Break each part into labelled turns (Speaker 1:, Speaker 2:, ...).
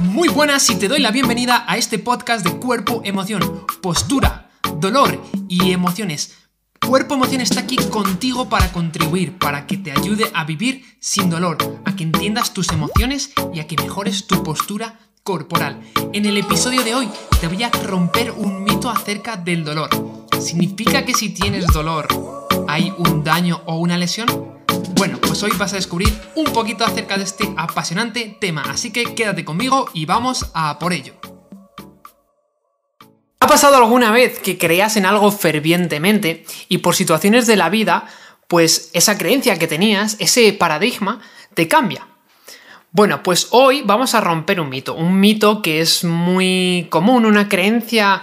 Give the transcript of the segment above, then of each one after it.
Speaker 1: Muy buenas y te doy la bienvenida a este podcast de cuerpo, emoción, postura, dolor y emociones. Cuerpo Emoción está aquí contigo para contribuir, para que te ayude a vivir sin dolor, a que entiendas tus emociones y a que mejores tu postura corporal. En el episodio de hoy te voy a romper un mito acerca del dolor. ¿Significa que si tienes dolor hay un daño o una lesión? Bueno, pues hoy vas a descubrir un poquito acerca de este apasionante tema, así que quédate conmigo y vamos a por ello. ¿Ha pasado alguna vez que creías en algo fervientemente y por situaciones de la vida, pues esa creencia que tenías, ese paradigma, te cambia? Bueno, pues hoy vamos a romper un mito, un mito que es muy común, una creencia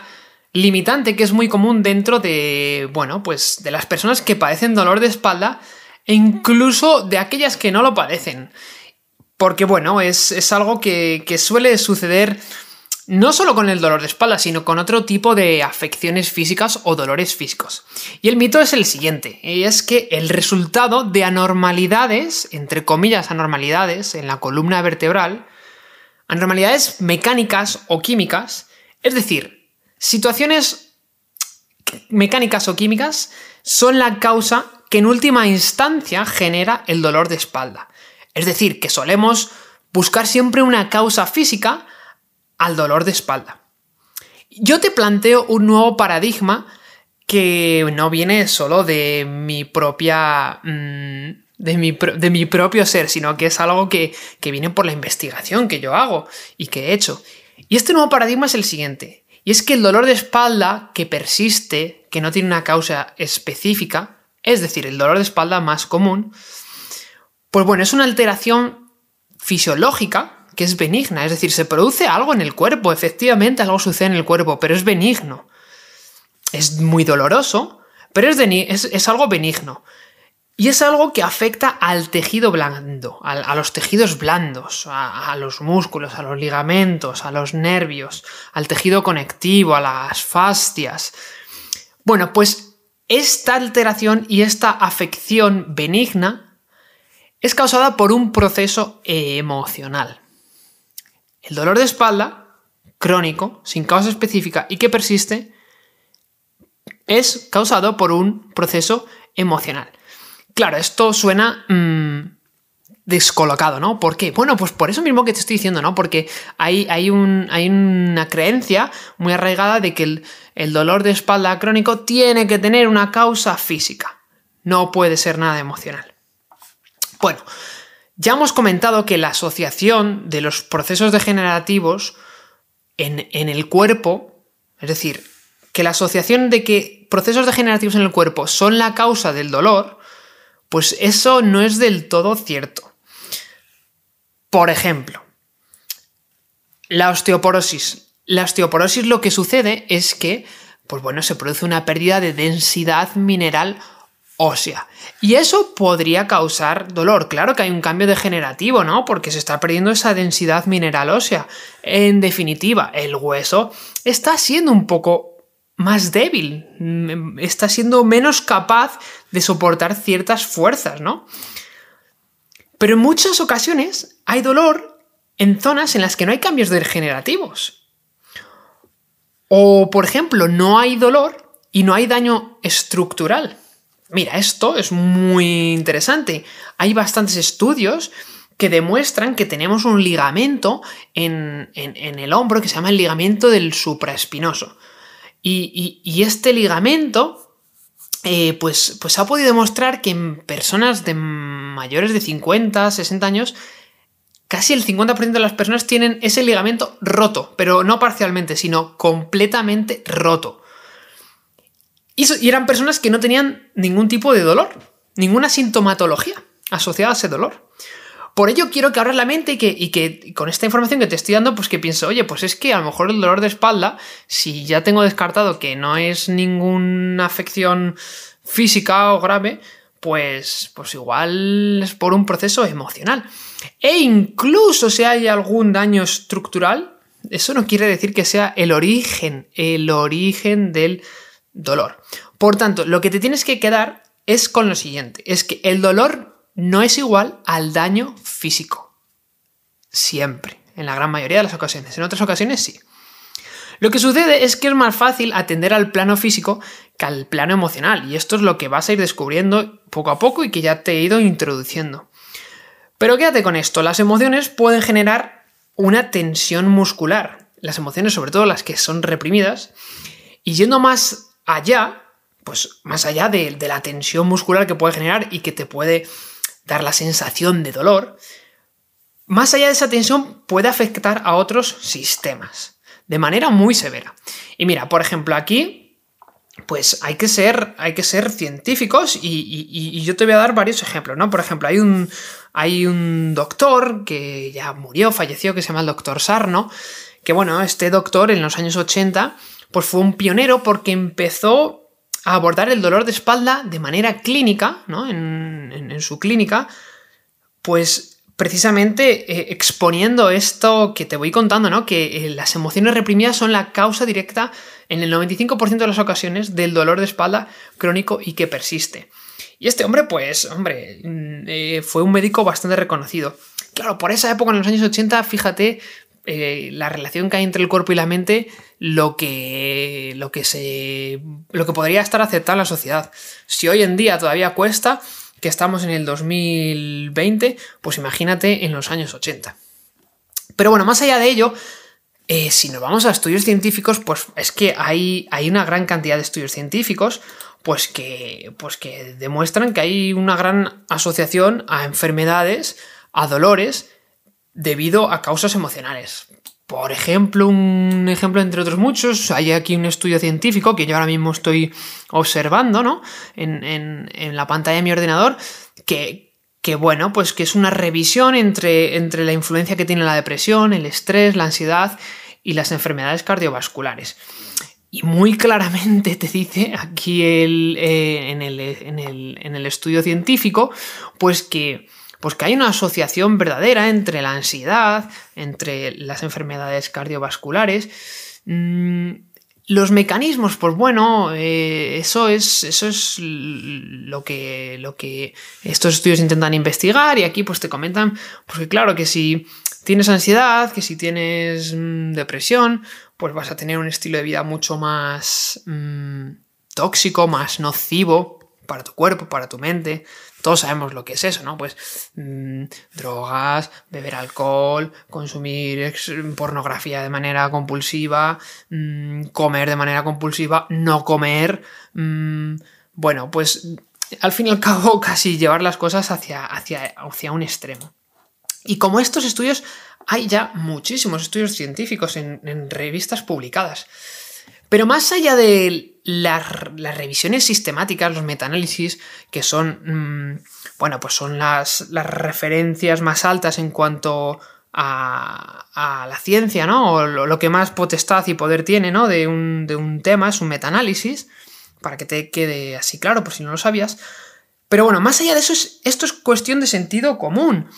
Speaker 1: limitante que es muy común dentro de, bueno, pues de las personas que padecen dolor de espalda e incluso de aquellas que no lo padecen. Porque bueno, es, algo que, que suele suceder no solo con el dolor de espalda, sino con otro tipo de afecciones físicas o dolores físicos. Y el mito es el siguiente, y es que el resultado de anormalidades, entre comillas anormalidades, en la columna vertebral, anormalidades mecánicas o químicas, es decir, situaciones mecánicas o químicas son la causa que en última instancia genera el dolor de espalda. Es decir, que solemos buscar siempre una causa física al dolor de espalda. Yo te planteo un nuevo paradigma que no viene solo de mi propia... Mm, de, mi, de mi, propio ser, sino que es algo que, que viene por la investigación que yo hago y que he hecho. Y este nuevo paradigma es el siguiente. Y es que el dolor de espalda que persiste, que no tiene una causa específica, es decir, el dolor de espalda más común, pues bueno, es una alteración fisiológica que es benigna, es decir, se produce algo en el cuerpo, efectivamente algo sucede en el cuerpo, pero es benigno. Es muy doloroso, pero es, es, algo benigno. Y es algo que afecta al tejido blando, a, los tejidos blandos, a, los músculos, a los ligamentos, a los nervios, al tejido conectivo, a las fascias. Bueno, pues esta alteración y esta afección benigna es causada por un proceso emocional. El dolor de espalda, crónico, sin causa específica y que persiste, es causado por un proceso emocional. Claro, esto suena mm, descolocado, ¿no? ¿Por qué? Bueno, pues por eso mismo que te estoy diciendo, ¿no? Porque hay, hay, un, hay una creencia muy arraigada de que el, el, dolor de espalda crónico tiene que tener una causa física. No puede ser nada emocional. Bueno, ya hemos comentado que la asociación de los procesos degenerativos en, en el cuerpo, es decir, que la asociación de que procesos degenerativos en el cuerpo son la causa del dolor, pues eso no es del todo cierto. Por ejemplo, la osteoporosis. La osteoporosis lo que sucede es que, pues bueno, se produce una pérdida de densidad mineral ósea. Y eso podría causar dolor. Claro que hay un cambio degenerativo, ¿no? Porque se está perdiendo esa densidad mineral ósea. En definitiva, el hueso está siendo un poco más débil, está siendo menos capaz de soportar ciertas fuerzas, ¿no? Pero en muchas ocasiones hay dolor en zonas en las que no hay cambios degenerativos. O, por ejemplo, no hay dolor y no hay daño estructural. Mira, esto es muy interesante. Hay bastantes estudios que demuestran que tenemos un ligamento en, el hombro que se llama el ligamento del supraespinoso. Y este ligamento eh, pues, pues ha podido demostrar que en personas de mayores de 50, 60 años, casi el 50% de las personas tienen ese ligamento roto, pero no parcialmente, sino completamente roto. Y, eran personas que no tenían ningún tipo de dolor, ninguna sintomatología asociada a ese dolor. Por ello quiero que abras la mente y que, con esta información que te estoy dando, pues que pienso, oye, pues es que a lo mejor el dolor de espalda, si ya tengo descartado que no es ninguna afección física o grave, pues, pues igual es por un proceso emocional. E incluso si hay algún daño estructural, eso no quiere decir que sea el origen, el origen del dolor. Por tanto, lo que te tienes que quedar es con lo siguiente, es que el dolor no es igual al daño físico. Siempre. en la gran mayoría de las ocasiones. En otras ocasiones sí. Lo que sucede es que es más fácil atender al plano físico que al plano emocional, y esto es lo que vas a ir descubriendo poco a poco y que ya te he ido introduciendo. Pero quédate con esto, las emociones pueden generar una tensión muscular, las emociones sobre todo las que son reprimidas, y yendo más allá, pues más allá de, de la tensión muscular que puede generar y que te puede dar la sensación de dolor, más allá de esa tensión puede afectar a otros sistemas de manera muy severa. Y mira, por ejemplo, aquí, pues hay que ser, hay que ser científicos y, yo te voy a dar varios ejemplos, ¿no? Por ejemplo, hay un, hay un doctor que ya murió, falleció, que se llama el doctor Sarno, que bueno, este doctor en los años 80, pues fue un pionero porque empezó a abordar el dolor de espalda de manera clínica, ¿no? En, su clínica, pues precisamente eh, exponiendo esto que te voy contando, ¿no? Que eh, las emociones reprimidas son la causa directa en el 95% de las ocasiones del dolor de espalda crónico y que persiste. Y este hombre, pues, hombre, mm, eh, fue un médico bastante reconocido. Claro, por esa época, en los años 80, fíjate la relación que hay entre el cuerpo y la mente, lo que, lo que se, lo que podría estar aceptado en la sociedad. Si hoy en día todavía cuesta, que estamos en el 2020, pues imagínate en los años 80. Pero bueno, más allá de ello, eh, si nos vamos a estudios científicos, pues es que hay, hay una gran cantidad de estudios científicos pues que, pues que demuestran que hay una gran asociación a enfermedades, a dolores, debido a causas emocionales. Por ejemplo, un ejemplo entre otros muchos, hay aquí un estudio científico que yo ahora mismo estoy observando, ¿no? En, la pantalla de mi ordenador, que, que, bueno, pues que es una revisión entre, entre la influencia que tiene la depresión, el estrés, la ansiedad y las enfermedades cardiovasculares. Y muy claramente te dice aquí eh, en, el, en el estudio científico, pues que pues que hay una asociación verdadera entre la ansiedad, entre las enfermedades cardiovasculares. Mm, los mecanismos, pues bueno, eh, eso, es, eso es lo que, lo que estos estudios intentan investigar y aquí pues te comentan, porque claro que si tienes ansiedad, que si tienes mm, depresión, pues vas a tener un estilo de vida mucho más mm, tóxico, más nocivo para tu cuerpo, para tu mente. Todos sabemos lo que es eso, ¿no? Pues mm, drogas, beber alcohol, consumir pornografía de manera compulsiva, mm, comer de manera compulsiva, no comer. Mm, bueno, pues al fin y al cabo casi llevar las cosas hacia, hacia, hacia un extremo. Y como estos estudios, hay ya muchísimos estudios científicos en, en revistas publicadas. Pero más allá de las, revisiones sistemáticas, los metaanálisis, que son, mm, bueno, pues son las, referencias más altas en cuanto a, la ciencia, ¿no? O lo, que más potestad y poder tiene, ¿no? De un, de un tema es un metaanálisis, para que te quede así claro, por si no lo sabías. Pero bueno, más allá de eso, esto es cuestión de sentido común.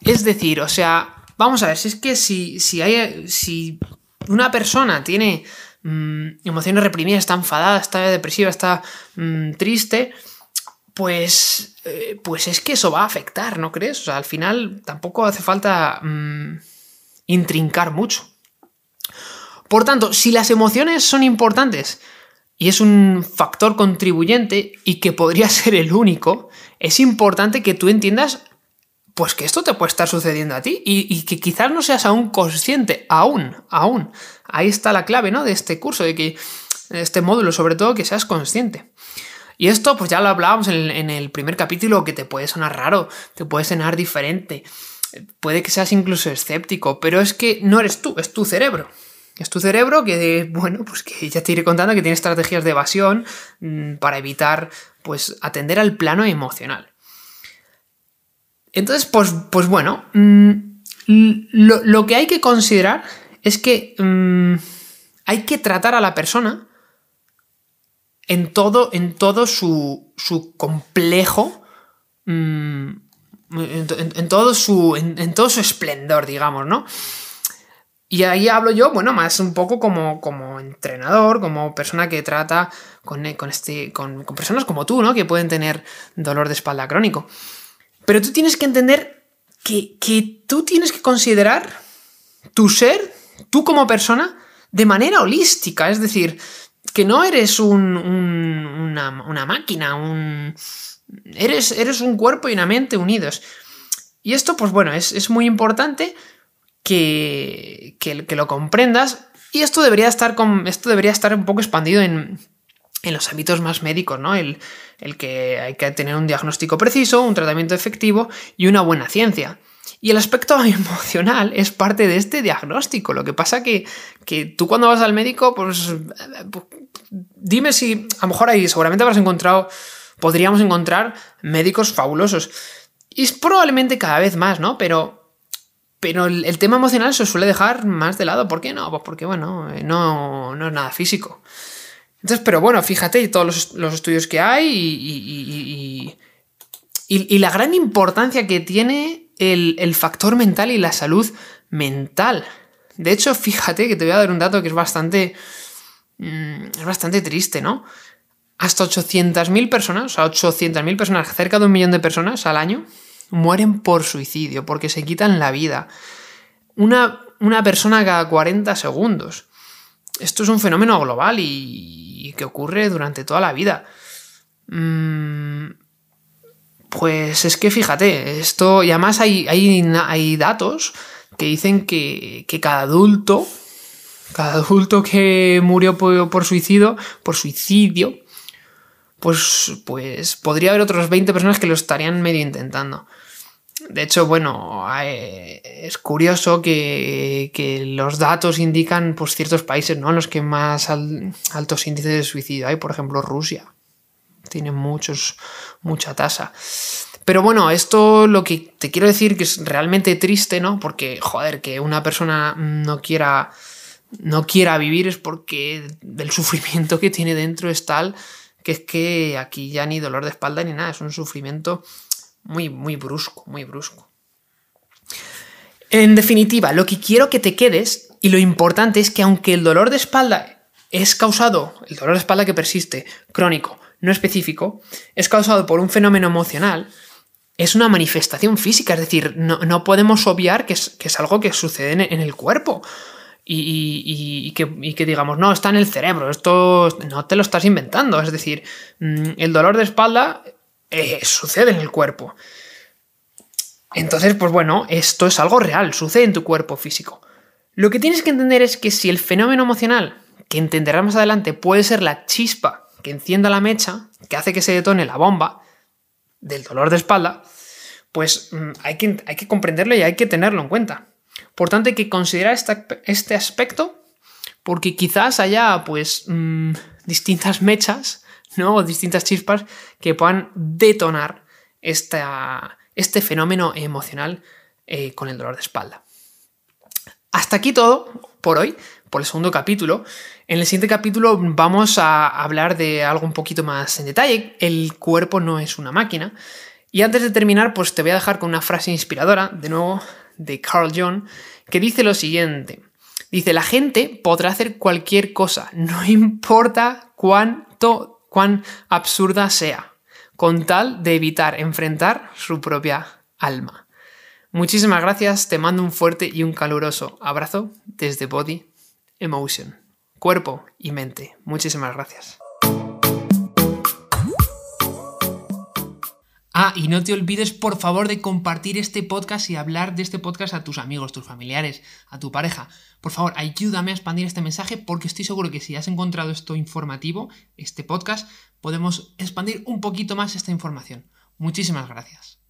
Speaker 1: Es decir, o sea, vamos a ver, si es que si, si, hay, si una persona tiene Mm, emociones reprimidas, está enfadada, está depresiva, está mm, triste, pues, eh, pues es que eso va a afectar, ¿no crees? O sea, al final tampoco hace falta mm, intrincar mucho. Por tanto, si las emociones son importantes y es un factor contribuyente y que podría ser el único, es importante que tú entiendas pues que esto te puede estar sucediendo a ti y, que quizás no seas aún consciente, aún, aún. Ahí está la clave, ¿no? De este curso, de que este módulo, sobre todo, que seas consciente. Y esto, pues ya lo hablábamos en el, primer capítulo, que te puede sonar raro, te puede sonar diferente, puede que seas incluso escéptico, pero es que no eres tú, es tu cerebro. Es tu cerebro que, bueno, pues que ya te iré contando que tiene estrategias de evasión mm, para evitar, pues, atender al plano emocional. Entonces, pues, pues bueno, mm, lo, que hay que considerar es que mm, hay que tratar a la persona en todo, en todo su, complejo, mm, en, todo su, en, todo su esplendor, digamos, ¿no? Y ahí hablo yo, bueno, más un poco como, como entrenador, como persona que trata con, este, con, con personas como tú, ¿no? Que pueden tener dolor de espalda crónico. Pero tú tienes que entender que, tú tienes que considerar tu ser, tú como persona, de manera holística. Es decir, que no eres una, máquina, un... Eres, eres, un cuerpo y una mente unidos. Y esto, pues bueno, es, muy importante que, que, lo comprendas. Y esto debería estar, con, esto debería estar un poco expandido en, en los ámbitos más médicos, ¿no? El, el, que hay que tener un diagnóstico preciso, un tratamiento efectivo y una buena ciencia. Y el aspecto emocional es parte de este diagnóstico. Lo que pasa que, que tú cuando vas al médico, pues dime si a lo mejor ahí seguramente habrás encontrado, podríamos encontrar médicos fabulosos. Y es probablemente cada vez más, ¿no? Pero, pero el, tema emocional se suele dejar más de lado. ¿Por qué no? Pues porque, bueno, no, no es nada físico. Entonces, pero bueno, fíjate todos los, estudios que hay y, y, la gran importancia que tiene el, factor mental y la salud mental. De hecho, fíjate que te voy a dar un dato que es bastante. Mm, es bastante triste, ¿no? Hasta 800.000 personas, o sea, 800.000 personas, cerca de un millón de personas al año, mueren por suicidio, porque se quitan la vida. Una, una persona cada 40 segundos. Esto es un fenómeno global y, y que ocurre durante toda la vida. Mm, pues es que fíjate, esto, y además hay, hay, datos que dicen que, cada adulto, cada adulto que murió por, suicidio, por suicidio, pues, pues podría haber otras 20 personas que lo estarían medio intentando. De hecho, bueno, es curioso que, los datos indican pues, ciertos países ¿no? en los que más altos índices de suicidio hay, por ejemplo Rusia. Tiene muchos, mucha tasa. Pero bueno, esto lo que te quiero decir que es realmente triste, ¿no? Porque, joder, que una persona no quiera, no quiera vivir es porque el sufrimiento que tiene dentro es tal que es que aquí ya ni dolor de espalda ni nada, es un sufrimiento muy, muy brusco, muy brusco. En definitiva, lo que quiero que te quedes y lo importante es que aunque el dolor de espalda es causado, el dolor de espalda que persiste, crónico, no específico, es causado por un fenómeno emocional, es una manifestación física, es decir, no, podemos obviar que es, algo que sucede en, el cuerpo. Y, que, digamos, no, está en el cerebro, esto no te lo estás inventando. Es decir, mm, el dolor de espalda eh, sucede en el cuerpo. Entonces, pues bueno, esto es algo real, sucede en tu cuerpo físico. Lo que tienes que entender es que si el fenómeno emocional, que entenderás más adelante, puede ser la chispa que encienda la mecha, que hace que se detone la bomba del dolor de espalda, pues mm, hay, que, hay, que, comprenderlo y hay que tenerlo en cuenta. Por tanto, hay que considerar este aspecto porque quizás haya pues mm, distintas mechas ¿no? O distintas chispas que puedan detonar este fenómeno emocional eh, con el dolor de espalda. Hasta aquí todo por hoy, por el segundo capítulo. En el siguiente capítulo vamos a hablar de algo un poquito más en detalle. El cuerpo no es una máquina. Y antes de terminar, pues te voy a dejar con una frase inspiradora, de nuevo, de Carl Jung, que dice lo siguiente. Dice, la gente podrá hacer cualquier cosa, no importa cuánto cuán absurda sea, con tal de evitar enfrentar su propia alma. Muchísimas gracias, te mando un fuerte y un caluroso abrazo desde Body Emotion, cuerpo y mente. Muchísimas gracias. Ah, y no te olvides por favor de compartir este podcast y hablar de este podcast a tus amigos, tus familiares, a tu pareja. Por favor, ayúdame a expandir este mensaje porque estoy seguro que si has encontrado esto informativo, este podcast, podemos expandir un poquito más esta información. Muchísimas gracias.